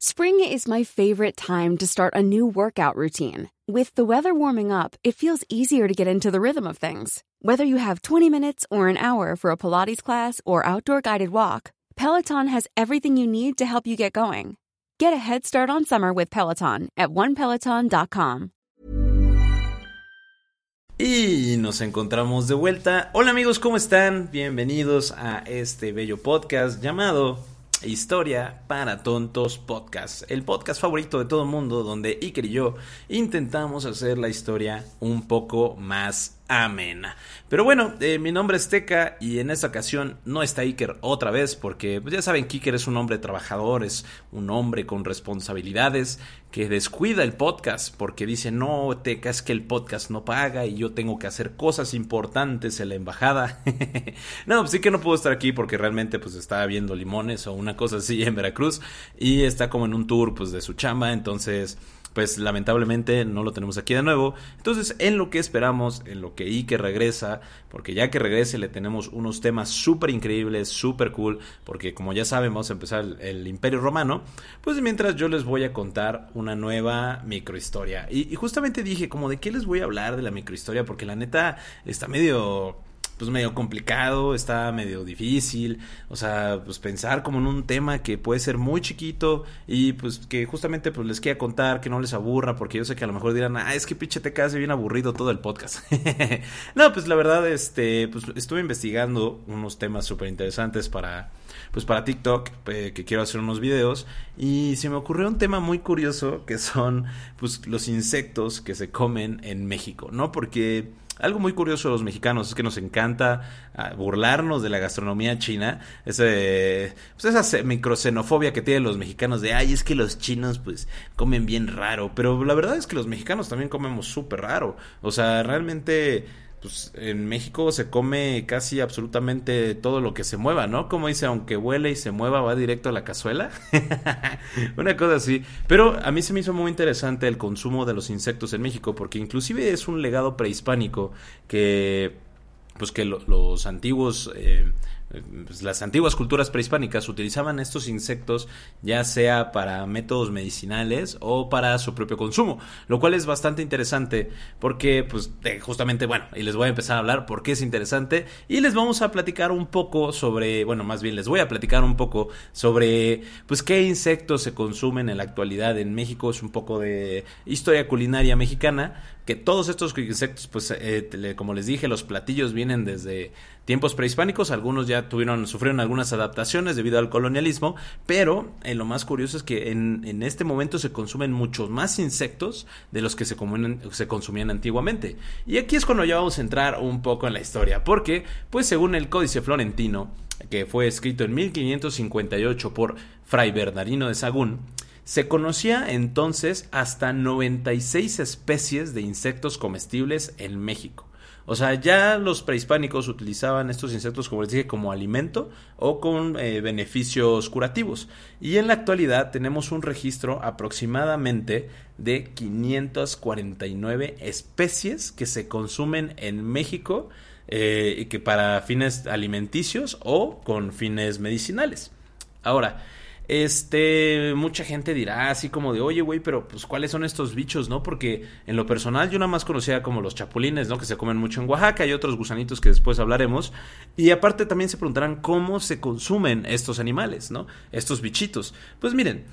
Spring is my favorite time to start a new workout routine. With the weather warming up, it feels easier to get into the rhythm of things. Whether you have 20 minutes or an hour for a Pilates class or outdoor guided walk, Peloton has everything you need to help you get going. Get a head start on summer with Peloton at onepeloton.com. Y nos encontramos de vuelta. Hola amigos, ¿cómo están? Bienvenidos a este bello podcast llamado Historia para Tontos Podcast, el podcast favorito de todo el mundo donde Iker y yo intentamos hacer la historia un poco más amena. Pero bueno, eh, mi nombre es Teca y en esta ocasión no está Iker otra vez porque pues ya saben que Iker es un hombre trabajador, es un hombre con responsabilidades que descuida el podcast porque dice no, Teca es que el podcast no paga y yo tengo que hacer cosas importantes en la embajada. no, pues sí que no puedo estar aquí porque realmente pues está viendo limones o una cosa así en Veracruz y está como en un tour pues de su chamba, entonces pues lamentablemente no lo tenemos aquí de nuevo. Entonces, en lo que esperamos, en lo que Ike regresa, porque ya que regrese le tenemos unos temas súper increíbles, súper cool, porque como ya saben, vamos a empezar el, Imperio Romano, pues mientras yo les voy a contar una nueva microhistoria. Y, y justamente dije, como de qué les voy a hablar de la microhistoria, porque la neta está medio pues medio complicado, está medio difícil, o sea, pues pensar como en un tema que puede ser muy chiquito y pues que justamente pues les quiera contar, que no les aburra, porque yo sé que a lo mejor dirán, ah, es que pinche te quedas bien aburrido todo el podcast. no, pues la verdad, este, pues estuve investigando unos temas súper interesantes para, pues para TikTok, eh, que quiero hacer unos videos, y se me ocurrió un tema muy curioso que son, pues, los insectos que se comen en México, ¿no? Porque algo muy curioso de los mexicanos es que nos encanta ah, burlarnos de la gastronomía china, ese, pues esa microxenofobia que tienen los mexicanos de, ay, es que los chinos pues comen bien raro, pero la verdad es que los mexicanos también comemos súper raro, o sea, realmente pues en México se come casi absolutamente todo lo que se mueva, ¿no? Como dice, aunque huele y se mueva, va directo a la cazuela. Una cosa así. Pero a mí se me hizo muy interesante el consumo de los insectos en México, porque inclusive es un legado prehispánico que, pues que los antiguos... Eh, pues, las antiguas culturas prehispánicas utilizaban estos insectos ya sea para métodos medicinales o para su propio consumo, lo cual es bastante interesante porque pues justamente bueno, y les voy a empezar a hablar por qué es interesante y les vamos a platicar un poco sobre, bueno, más bien les voy a platicar un poco sobre pues qué insectos se consumen en la actualidad en México, es un poco de historia culinaria mexicana, que todos estos insectos, pues eh, como les dije, los platillos vienen desde tiempos prehispánicos, algunos ya tuvieron, sufrieron algunas adaptaciones debido al colonialismo, pero eh, lo más curioso es que en, en, este momento se consumen muchos más insectos de los que se, se consumían antiguamente. Y aquí es cuando ya vamos a entrar un poco en la historia, porque, pues según el Códice Florentino, que fue escrito en 1558 por Fray Bernardino de Sagún, se conocía entonces hasta 96 especies de insectos comestibles en México. O sea, ya los prehispánicos utilizaban estos insectos, como les dije, como alimento o con eh, beneficios curativos. Y en la actualidad tenemos un registro aproximadamente de 549 especies que se consumen en México eh, y que para fines alimenticios o con fines medicinales. Ahora, este, mucha gente dirá así como de, oye, güey, pero pues cuáles son estos bichos, ¿no? Porque en lo personal yo nada más conocía como los chapulines, ¿no? Que se comen mucho en Oaxaca y otros gusanitos que después hablaremos. Y aparte también se preguntarán cómo se consumen estos animales, ¿no? Estos bichitos. Pues miren,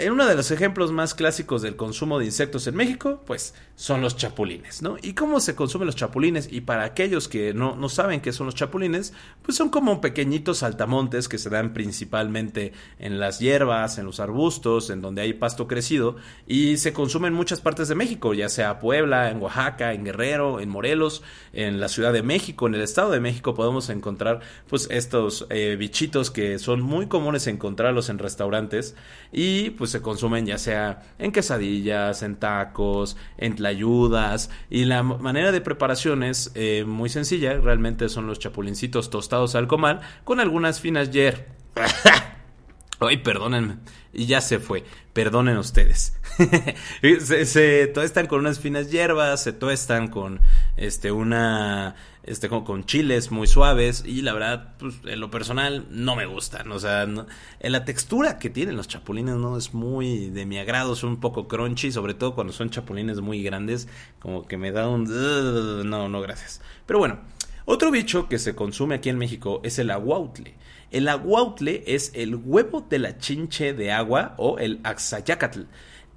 en uno de los ejemplos más clásicos del consumo de insectos en México, pues son los chapulines, ¿no? ¿Y cómo se consumen los chapulines? Y para aquellos que no, no saben qué son los chapulines, pues son como pequeñitos saltamontes que se dan principalmente en las hierbas, en los arbustos, en donde hay pasto crecido, y se consumen en muchas partes de México, ya sea Puebla, en Oaxaca, en Guerrero, en Morelos, en la Ciudad de México, en el Estado de México podemos encontrar pues estos eh, bichitos que son muy comunes encontrarlos en restaurantes y pues se consumen ya sea en quesadillas, en tacos, en tlayudas y la manera de preparación es eh, muy sencilla, realmente son los chapulincitos tostados al comal con algunas finas yer... Ay, perdónenme. Y ya se fue. Perdonen ustedes. se, se, tuestan con unas finas hierbas, se tuestan con este, una, este, con, chiles muy suaves y la verdad, pues, en lo personal no me gustan, o sea, en la textura que tienen los chapulines no es muy de mi agrado, son un poco crunchy, sobre todo cuando son chapulines muy grandes, como que me da un, no, no, gracias. Pero bueno, otro bicho que se consume aquí en México es el aguautle. El aguautle es el huevo de la chinche de agua o el axayacatl.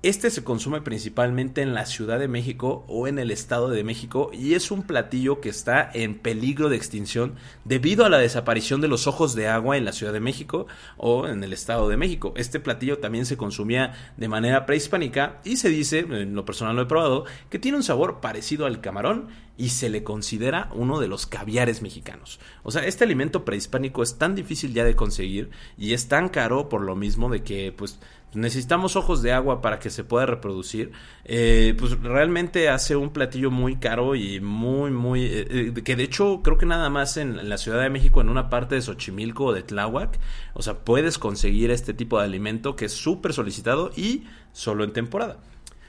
Este se consume principalmente en la Ciudad de México o en el Estado de México y es un platillo que está en peligro de extinción debido a la desaparición de los ojos de agua en la Ciudad de México o en el Estado de México. Este platillo también se consumía de manera prehispánica y se dice, en lo personal lo he probado, que tiene un sabor parecido al camarón y se le considera uno de los caviares mexicanos. O sea, este alimento prehispánico es tan difícil ya de conseguir y es tan caro por lo mismo de que pues necesitamos ojos de agua para que se pueda reproducir, eh, pues realmente hace un platillo muy caro y muy, muy, eh, eh, que de hecho creo que nada más en, la Ciudad de México, en una parte de Xochimilco o de Tláhuac, o sea, puedes conseguir este tipo de alimento que es súper solicitado y solo en temporada.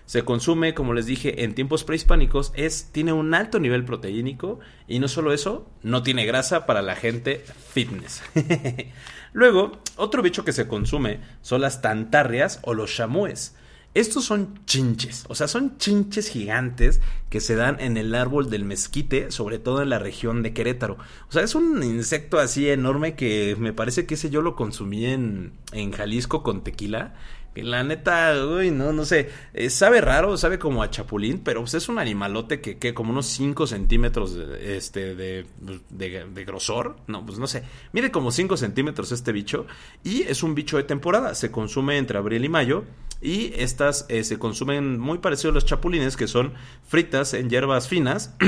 Se consume, como les dije, en tiempos prehispánicos, es, tiene un alto nivel proteínico y no solo eso, no tiene grasa para la gente fitness. Luego, otro bicho que se consume son las tantarrias o los chamúes. Estos son chinches, o sea, son chinches gigantes que se dan en el árbol del mezquite, sobre todo en la región de Querétaro. O sea, es un insecto así enorme que me parece que ese yo lo consumí en, en Jalisco con tequila la neta, uy, no, no sé. Eh, sabe raro, sabe como a chapulín, pero pues, es un animalote que, que como unos 5 centímetros de, este, de, de, grosor. No, pues no sé. Mide como 5 centímetros este bicho. Y es un bicho de temporada. Se consume entre abril y mayo. Y estas eh, se consumen muy parecido a los chapulines, que son fritas en hierbas finas.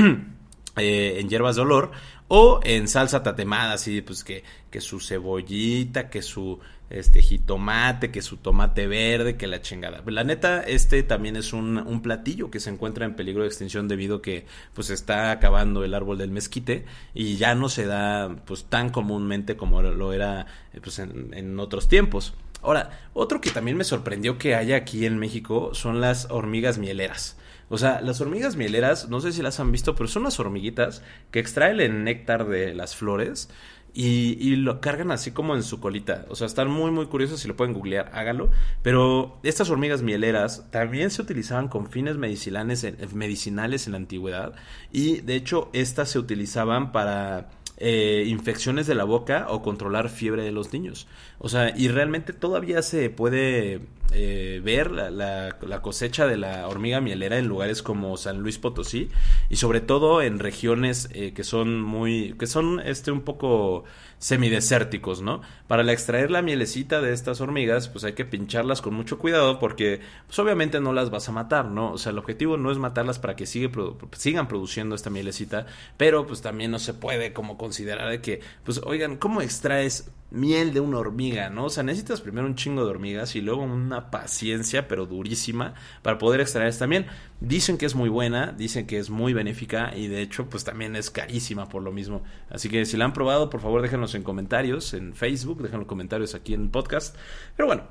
Eh, en hierbas de olor o en salsa tatemada, así pues que, que su cebollita, que su este jitomate, que su tomate verde, que la chingada. La neta, este también es un, un, platillo que se encuentra en peligro de extinción debido a que pues está acabando el árbol del mezquite y ya no se da pues tan comúnmente como lo era eh, pues, en, en otros tiempos. Ahora, otro que también me sorprendió que haya aquí en México son las hormigas mieleras. O sea, las hormigas mieleras, no sé si las han visto, pero son unas hormiguitas que extraen el néctar de las flores y, lo cargan así como en su colita. O sea, están muy, muy curiosos. Si lo pueden googlear, hágalo. Pero estas hormigas mieleras también se utilizaban con fines medicinales en, medicinales en la antigüedad. Y de hecho, estas se utilizaban para eh, infecciones de la boca o controlar fiebre de los niños. O sea, y realmente todavía se puede eh, ver la, cosecha de la hormiga mielera en lugares como San Luis Potosí y sobre todo en regiones eh, que son muy que son este un poco semidesérticos, ¿no? Para extraer la mielecita de estas hormigas, pues hay que pincharlas con mucho cuidado porque pues obviamente no las vas a matar, ¿no? O sea, el objetivo no es matarlas para que sigan produciendo esta mielecita, pero pues también no se puede como considerar de que, pues oigan, ¿cómo extraes miel de una hormiga, ¿no? O sea, necesitas primero un chingo de hormigas y luego una paciencia, pero durísima, para poder extraer esta miel. Dicen que es muy buena, dicen que es muy benéfica y de hecho, pues también es carísima por lo mismo. Así que si la han probado, por favor déjenlos en comentarios, en Facebook, déjenlos comentarios aquí en el podcast. Pero bueno,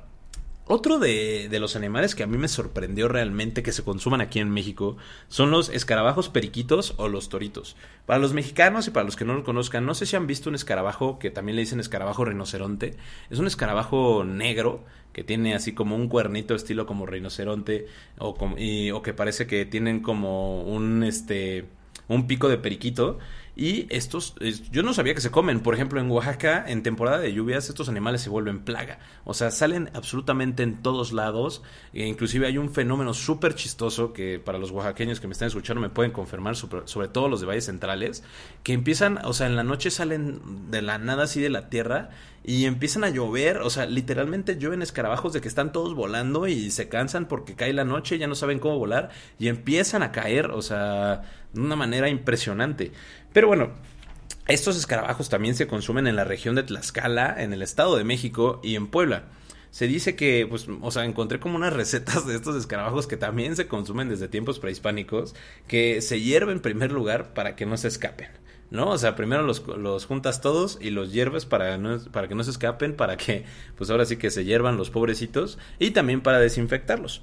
otro de, los animales que a mí me sorprendió realmente que se consuman aquí en México son los escarabajos periquitos o los toritos. Para los mexicanos y para los que no lo conozcan, no sé si han visto un escarabajo que también le dicen escarabajo rinoceronte. Es un escarabajo negro que tiene así como un cuernito estilo como rinoceronte o, o que parece que tienen como un este un pico de periquito y estos, yo no sabía que se comen. Por ejemplo, en Oaxaca, en temporada de lluvias, estos animales se vuelven plaga. O sea, salen absolutamente en todos lados. E inclusive hay un fenómeno súper chistoso que para los oaxaqueños que me están escuchando me pueden confirmar, sobre, todo los de valles centrales, que empiezan, o sea, en la noche salen de la nada así de la tierra y empiezan a llover, o sea, literalmente llueven escarabajos de que están todos volando y se cansan porque cae la noche, ya no saben cómo volar y empiezan a caer, o sea, de una manera impresionante. Pero bueno, estos escarabajos también se consumen en la región de Tlaxcala, en el Estado de México y en Puebla. Se dice que, pues, o sea, encontré como unas recetas de estos escarabajos que también se consumen desde tiempos prehispánicos, que se hierven en primer lugar para que no se escapen. ¿no? O sea, primero los, los, juntas todos y los hierves para, no, para que no se escapen, para que, pues ahora sí que se hiervan los pobrecitos y también para desinfectarlos.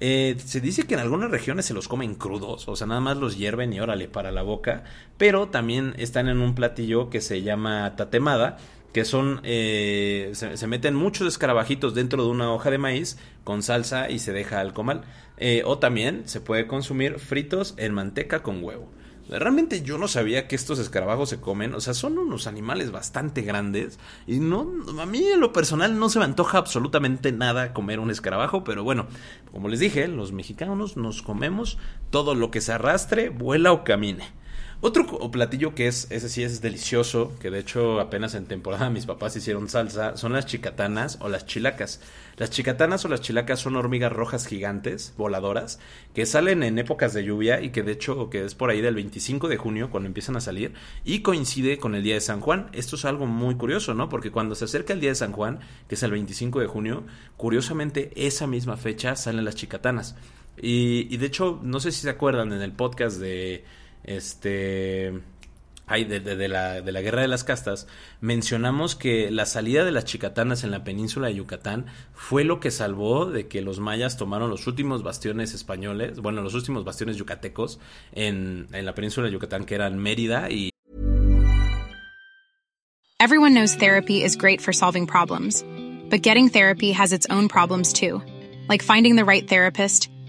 Eh, se dice que en algunas regiones se los comen crudos, o sea, nada más los hierven y órale para la boca, pero también están en un platillo que se llama tatemada, que son, eh, se, meten muchos escarabajitos dentro de una hoja de maíz con salsa y se deja al comal. Eh, o también se puede consumir fritos en manteca con huevo. Realmente yo no sabía que estos escarabajos se comen, o sea, son unos animales bastante grandes y no a mí en lo personal no se me antoja absolutamente nada comer un escarabajo, pero bueno, como les dije, los mexicanos nos comemos todo lo que se arrastre, vuela o camine. Otro platillo que es, ese sí es delicioso, que de hecho apenas en temporada mis papás hicieron salsa, son las chicatanas o las chilacas. Las chicatanas o las chilacas son hormigas rojas gigantes, voladoras, que salen en épocas de lluvia y que de hecho que es por ahí del 25 de junio cuando empiezan a salir y coincide con el día de San Juan. Esto es algo muy curioso, ¿no? Porque cuando se acerca el día de San Juan, que es el 25 de junio, curiosamente esa misma fecha salen las chicatanas. Y, y de hecho, no sé si se acuerdan en el podcast de este hay de, la, de la guerra de las castas, mencionamos que la salida de las chicatanas en la península de Yucatán fue lo que salvó de que los mayas tomaron los últimos bastiones españoles, bueno, los últimos bastiones yucatecos en, en la península de Yucatán, que eran Mérida y... Everyone knows therapy is great for solving problems, but getting therapy has its own problems too, like finding the right therapist,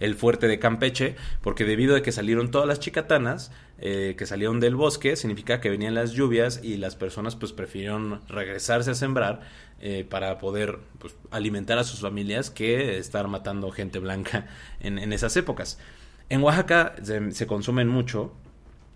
el fuerte de Campeche, porque debido a que salieron todas las chicatanas eh, que salieron del bosque, significa que venían las lluvias y las personas pues prefirieron regresarse a sembrar eh, para poder pues, alimentar a sus familias que estar matando gente blanca en, en esas épocas. En Oaxaca se, consumen mucho,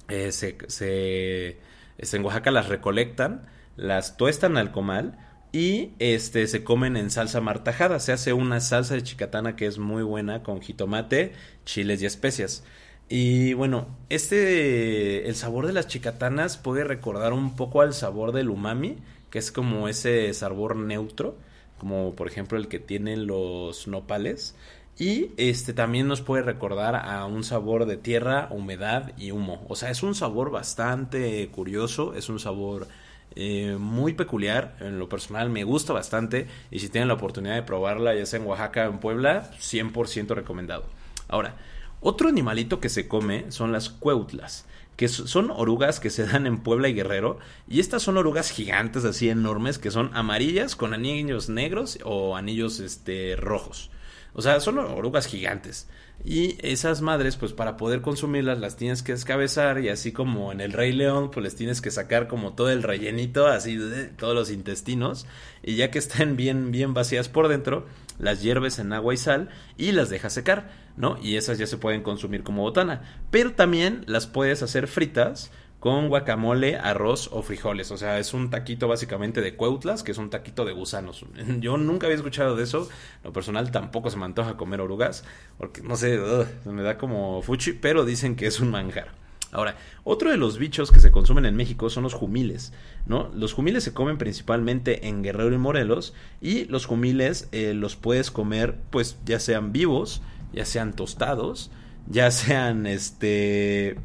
eh, se, se, en Oaxaca las recolectan, las tuestan al comal, y este se comen en salsa martajada. Se hace una salsa de chicatana que es muy buena con jitomate, chiles y especias. Y bueno, este el sabor de las chicatanas puede recordar un poco al sabor del umami, que es como ese sabor neutro, como por ejemplo el que tienen los nopales. Y este también nos puede recordar a un sabor de tierra, humedad y humo. O sea, es un sabor bastante curioso, es un sabor eh, muy peculiar. En lo personal me gusta bastante. Y si tienen la oportunidad de probarla, ya sea en Oaxaca o en Puebla, 100% recomendado. Ahora, otro animalito que se come son las cueutlas que son orugas que se dan en Puebla y Guerrero, y estas son orugas gigantes así enormes que son amarillas con anillos negros o anillos este rojos. O sea, son orugas gigantes. Y esas madres, pues para poder consumirlas, las tienes que descabezar y así como en el Rey León, pues les tienes que sacar como todo el rellenito, así de todos los intestinos. Y ya que estén bien, bien vacías por dentro, las hierves en agua y sal y las dejas secar, ¿no? Y esas ya se pueden consumir como botana. Pero también las puedes hacer fritas con guacamole, arroz o frijoles. O sea, es un taquito básicamente de cueutlas, que es un taquito de gusanos. Yo nunca había escuchado de eso. Lo personal tampoco se me antoja comer orugas, porque no sé, me da como fuchi, pero dicen que es un manjar. Ahora, otro de los bichos que se consumen en México son los jumiles, ¿no? Los jumiles se comen principalmente en Guerrero y Morelos y los jumiles eh, los puedes comer pues ya sean vivos, ya sean tostados, ya sean este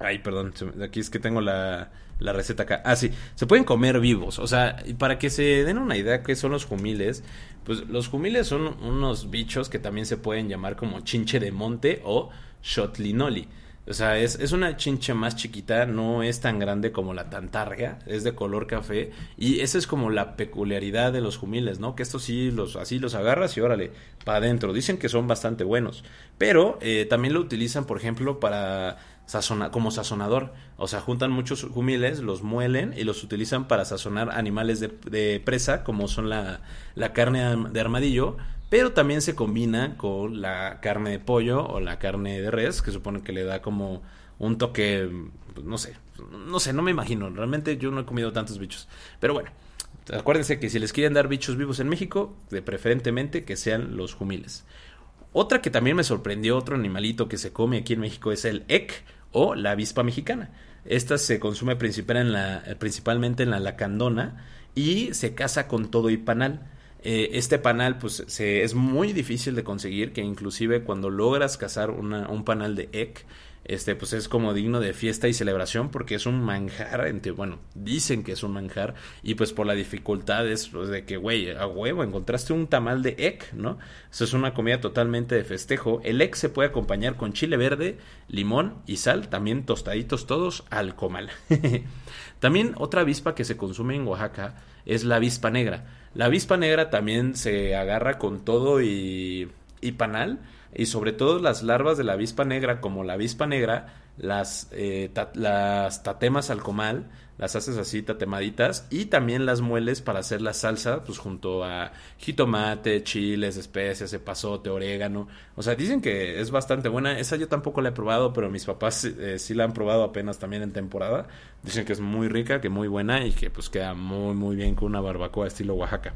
Ay, perdón, aquí es que tengo la, la receta acá. Ah, sí, se pueden comer vivos. O sea, para que se den una idea qué son los jumiles, pues los jumiles son unos bichos que también se pueden llamar como chinche de monte o shotlinoli. O sea, es, es, una chinche más chiquita, no es tan grande como la tantarga, es de color café. Y esa es como la peculiaridad de los jumiles, ¿no? Que estos sí, los, así los agarras y órale, para adentro. Dicen que son bastante buenos. Pero eh, también lo utilizan, por ejemplo, para como sazonador. O sea, juntan muchos humiles, los muelen y los utilizan para sazonar animales de, presa, como son la, la, carne de armadillo, pero también se combina con la carne de pollo o la carne de res, que supone que le da como un toque, pues, no sé, no sé, no me imagino. Realmente yo no he comido tantos bichos. Pero bueno, acuérdense que si les quieren dar bichos vivos en México, preferentemente que sean los humiles. Otra que también me sorprendió, otro animalito que se come aquí en México es el ek o la avispa mexicana. Esta se consume principalmente en la lacandona y se casa con todo y panal. Eh, este panal pues se, es muy difícil de conseguir, que inclusive cuando logras cazar un panal de ek, este pues es como digno de fiesta y celebración porque es un manjar, entre, bueno, dicen que es un manjar y pues por la dificultad es pues, de que, güey, a huevo, encontraste un tamal de ek, ¿no? Eso es una comida totalmente de festejo. El ek se puede acompañar con chile verde, limón y sal, también tostaditos todos al comal. también otra avispa que se consume en Oaxaca es la avispa negra. La avispa negra también se agarra con todo y, y panal y sobre todo las larvas de la avispa negra, como la avispa negra, las, eh, las tatemas al comal, las haces así tatemaditas y también las mueles para hacer la salsa, pues junto a jitomate, chiles, especias, epazote, orégano. O sea, dicen que es bastante buena. Esa yo tampoco la he probado, pero mis papás eh, sí la han probado apenas también en temporada. Dicen que es muy rica, que muy buena y que pues queda muy muy bien con una barbacoa estilo Oaxaca.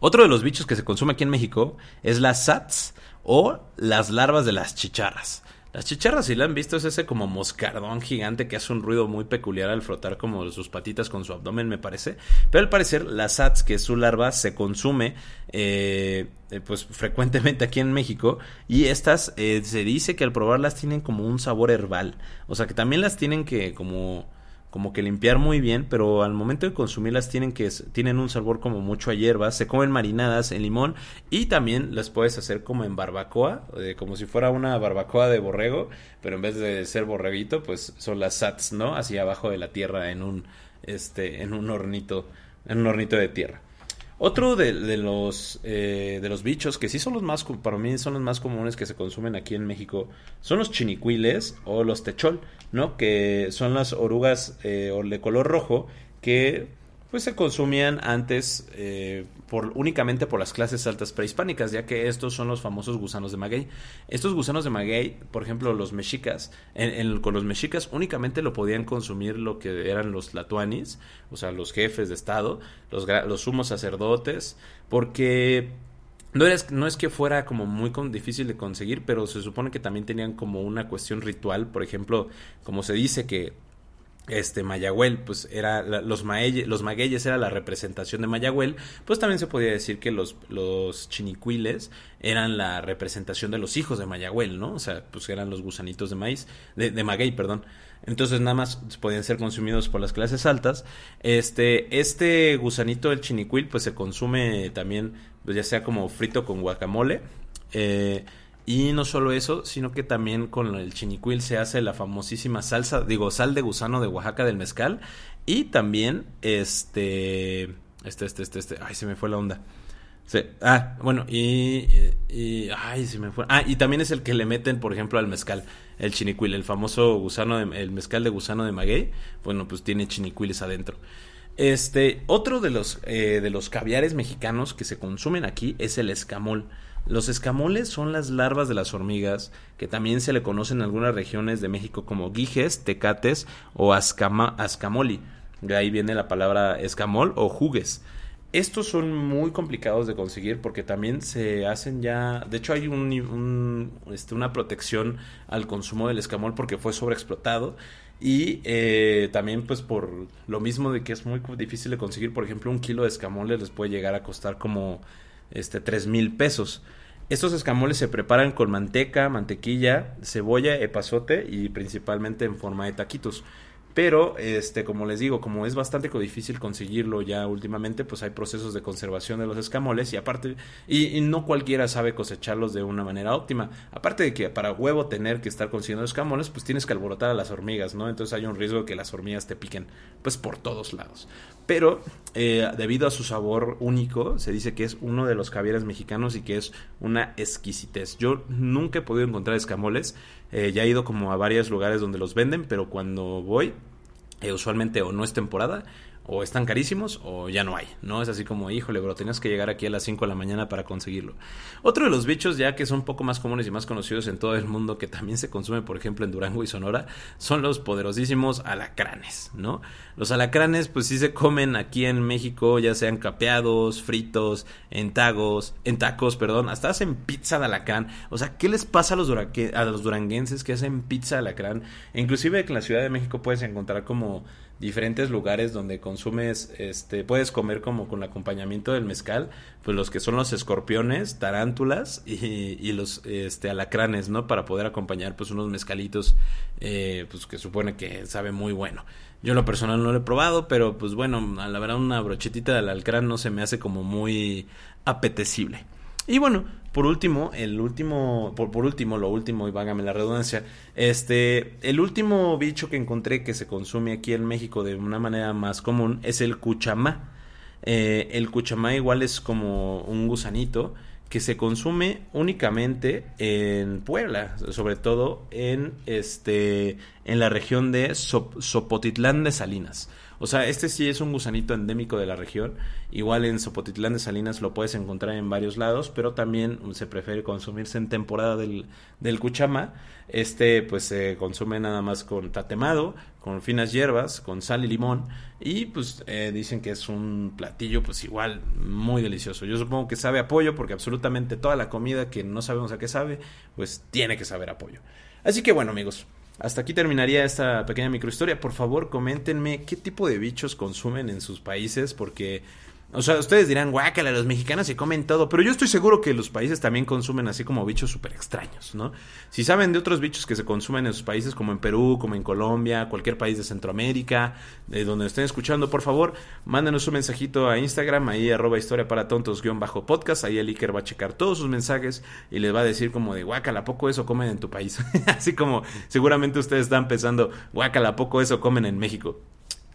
Otro de los bichos que se consume aquí en México es la SATS o las larvas de las chicharras. Las chicharras, si la han visto, es ese como moscardón gigante que hace un ruido muy peculiar al frotar como sus patitas con su abdomen, me parece. Pero al parecer, la SATS, que es su larva, se consume eh, eh, pues frecuentemente aquí en México. Y estas eh, se dice que al probarlas tienen como un sabor herbal. O sea que también las tienen que como como que limpiar muy bien, pero al momento de consumirlas tienen que tienen un sabor como mucho a hierbas, se comen marinadas en limón y también las puedes hacer como en barbacoa, eh, como si fuera una barbacoa de borrego, pero en vez de ser borreguito, pues son las sats, ¿no? Así abajo de la tierra en un este en un hornito, en un hornito de tierra. Otro de, los, eh, de los bichos que sí son los más, para mí son los más comunes que se consumen aquí en México, son los chinicuiles o los techol, ¿no? Que son las orugas eh, de color rojo que pues se consumían antes eh, únicamente por las clases altas prehispánicas, ya que estos son los famosos gusanos de maguey. Estos gusanos de maguey, por ejemplo, los mexicas, con los mexicas únicamente lo podían consumir lo que eran los latuanis, o sea, los jefes de estado, los, los sumos sacerdotes, porque no no es que fuera como muy difícil de conseguir, pero se supone que también tenían como una cuestión ritual, por ejemplo, como se dice que este Mayagüel, pues era los, los magueyes era la representación de Mayagüel, pues también se podía decir que los, los chinicuiles eran la representación de los hijos de Mayagüel, ¿no? O sea, pues eran los gusanitos de maíz, de, de maguey, perdón. Entonces nada más podían ser consumidos por las clases altas. Este, este gusanito, el chinicuil, pues se consume también, pues ya sea como frito con guacamole. Eh, y no solo eso, sino que también con el chinicuil se hace la famosísima salsa, digo, sal de gusano de Oaxaca del mezcal. Y también, este, este, este, este, este, ay, se me fue la onda. ah, bueno, y, ay, se me fue. Ah, y también es el que le meten, por ejemplo, al mezcal, el chinicuil, el famoso gusano, el mezcal de gusano de maguey, bueno, pues tiene chinicuiles adentro. Este, otro de los, eh, de los caviares mexicanos que se consumen aquí es el escamol. Los escamoles son las larvas de las hormigas, que también se le conocen en algunas regiones de México como guijes, tecates o ascamoli. De ahí viene la palabra escamol o jugues. Estos son muy complicados de conseguir porque también se hacen ya, de hecho hay un, este, una protección al consumo del escamol porque fue sobreexplotado y eh, también pues por lo mismo de que es muy difícil de conseguir, por ejemplo un kilo de escamoles les puede llegar a costar como este, 3 mil pesos. Estos escamoles se preparan con manteca, mantequilla, cebolla, epazote y principalmente en forma de taquitos. Pero, este, como les digo, como es bastante difícil conseguirlo ya últimamente, pues hay procesos de conservación de los escamoles y aparte, y, no cualquiera sabe cosecharlos de una manera óptima. Aparte de que para huevo tener que estar consiguiendo escamoles, pues tienes que alborotar a las hormigas, ¿no? Entonces hay un riesgo de que las hormigas te piquen, pues por todos lados. Pero, eh, debido a su sabor único, se dice que es uno de los caviares mexicanos y que es una exquisitez. Yo nunca he podido encontrar escamoles, eh, ya he ido como a varios lugares donde los venden, pero cuando voy, eh, usualmente o no es temporada o están carísimos o ya no hay, ¿no? Es así como, híjole, bro, tenías que llegar aquí a las 5 de la mañana para conseguirlo. Otro de los bichos ya que son un poco más comunes y más conocidos en todo el mundo, que también se consume, por ejemplo, en Durango y Sonora, son los poderosísimos alacranes, ¿no? Los alacranes, pues sí se comen aquí en México, ya sean capeados, fritos, en tagos, en tacos, perdón, hasta hacen pizza de alacrán. O sea, ¿qué les pasa a los, a los duranguenses que hacen pizza de alacrán? inclusive en la Ciudad de México puedes encontrar como diferentes lugares donde consumes, este, puedes comer como con acompañamiento del mezcal, pues los que son los escorpiones, tarántulas y, los este, alacranes, ¿no? Para poder acompañar pues unos mezcalitos, eh, pues que supone que sabe muy bueno. Yo lo personal no lo he probado, pero pues bueno, a la verdad una brochetita del alacrán no se me hace como muy apetecible. Y bueno, por último, el último, por, por último, lo último, y vágame la redundancia, este, el último bicho que encontré que se consume aquí en México de una manera más común es el cuchamá. Eh, el cuchamá igual es como un gusanito que se consume únicamente en Puebla, sobre todo en este en la región de Sopotitlán de Salinas. O sea, este sí es un gusanito endémico de la región. Igual en Sopotitlán de Salinas lo puedes encontrar en varios lados, pero también se prefiere consumirse en temporada del, del cuchama. Este pues se consume nada más con tatemado, con finas hierbas, con sal y limón. Y pues eh, dicen que es un platillo pues igual muy delicioso. Yo supongo que sabe a pollo porque absolutamente toda la comida que no sabemos a qué sabe, pues tiene que saber a pollo. Así que bueno amigos, hasta aquí terminaría esta pequeña microhistoria. Por favor, coméntenme qué tipo de bichos consumen en sus países, porque o sea, ustedes dirán, guácala, los mexicanos se comen todo, pero yo estoy seguro que los países también consumen así como bichos súper extraños, ¿no? Si saben de otros bichos que se consumen en sus países, como en Perú, como en Colombia, cualquier país de Centroamérica, de donde estén escuchando, por favor, mándenos un mensajito a Instagram, ahí arroba historia para tontos guion bajo podcast, ahí el Iker va a checar todos sus mensajes y les va a decir como de, guácala, poco eso comen en tu país? así como seguramente ustedes están pensando, guácala, poco eso comen en México.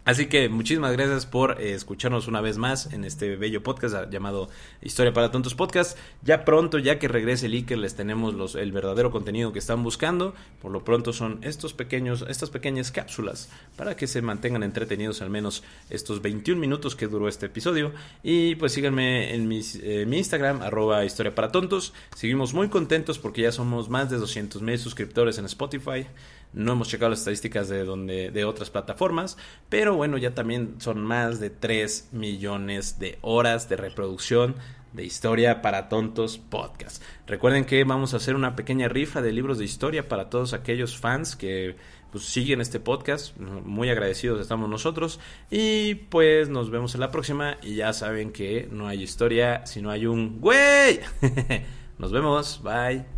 Así que muchísimas gracias por eh, escucharnos una vez más en este bello podcast llamado Historia para Tontos Podcast. Ya pronto, ya que regrese el Iker, les tenemos los, el verdadero contenido que están buscando. Por lo pronto son estos pequeños, estas pequeñas cápsulas para que se mantengan entretenidos al menos estos 21 minutos que duró este episodio. Y pues síganme en eh, mi Instagram, arroba Historia para Tontos. Seguimos muy contentos porque ya somos más de 200 mil suscriptores en Spotify. No hemos checado las estadísticas de, donde, de otras plataformas, pero bueno, ya también son más de 3 millones de horas de reproducción de historia para tontos podcast. Recuerden que vamos a hacer una pequeña rifa de libros de historia para todos aquellos fans que pues, siguen este podcast. Muy agradecidos estamos nosotros. Y pues nos vemos en la próxima. Y ya saben que no hay historia si no hay un güey. nos vemos. Bye.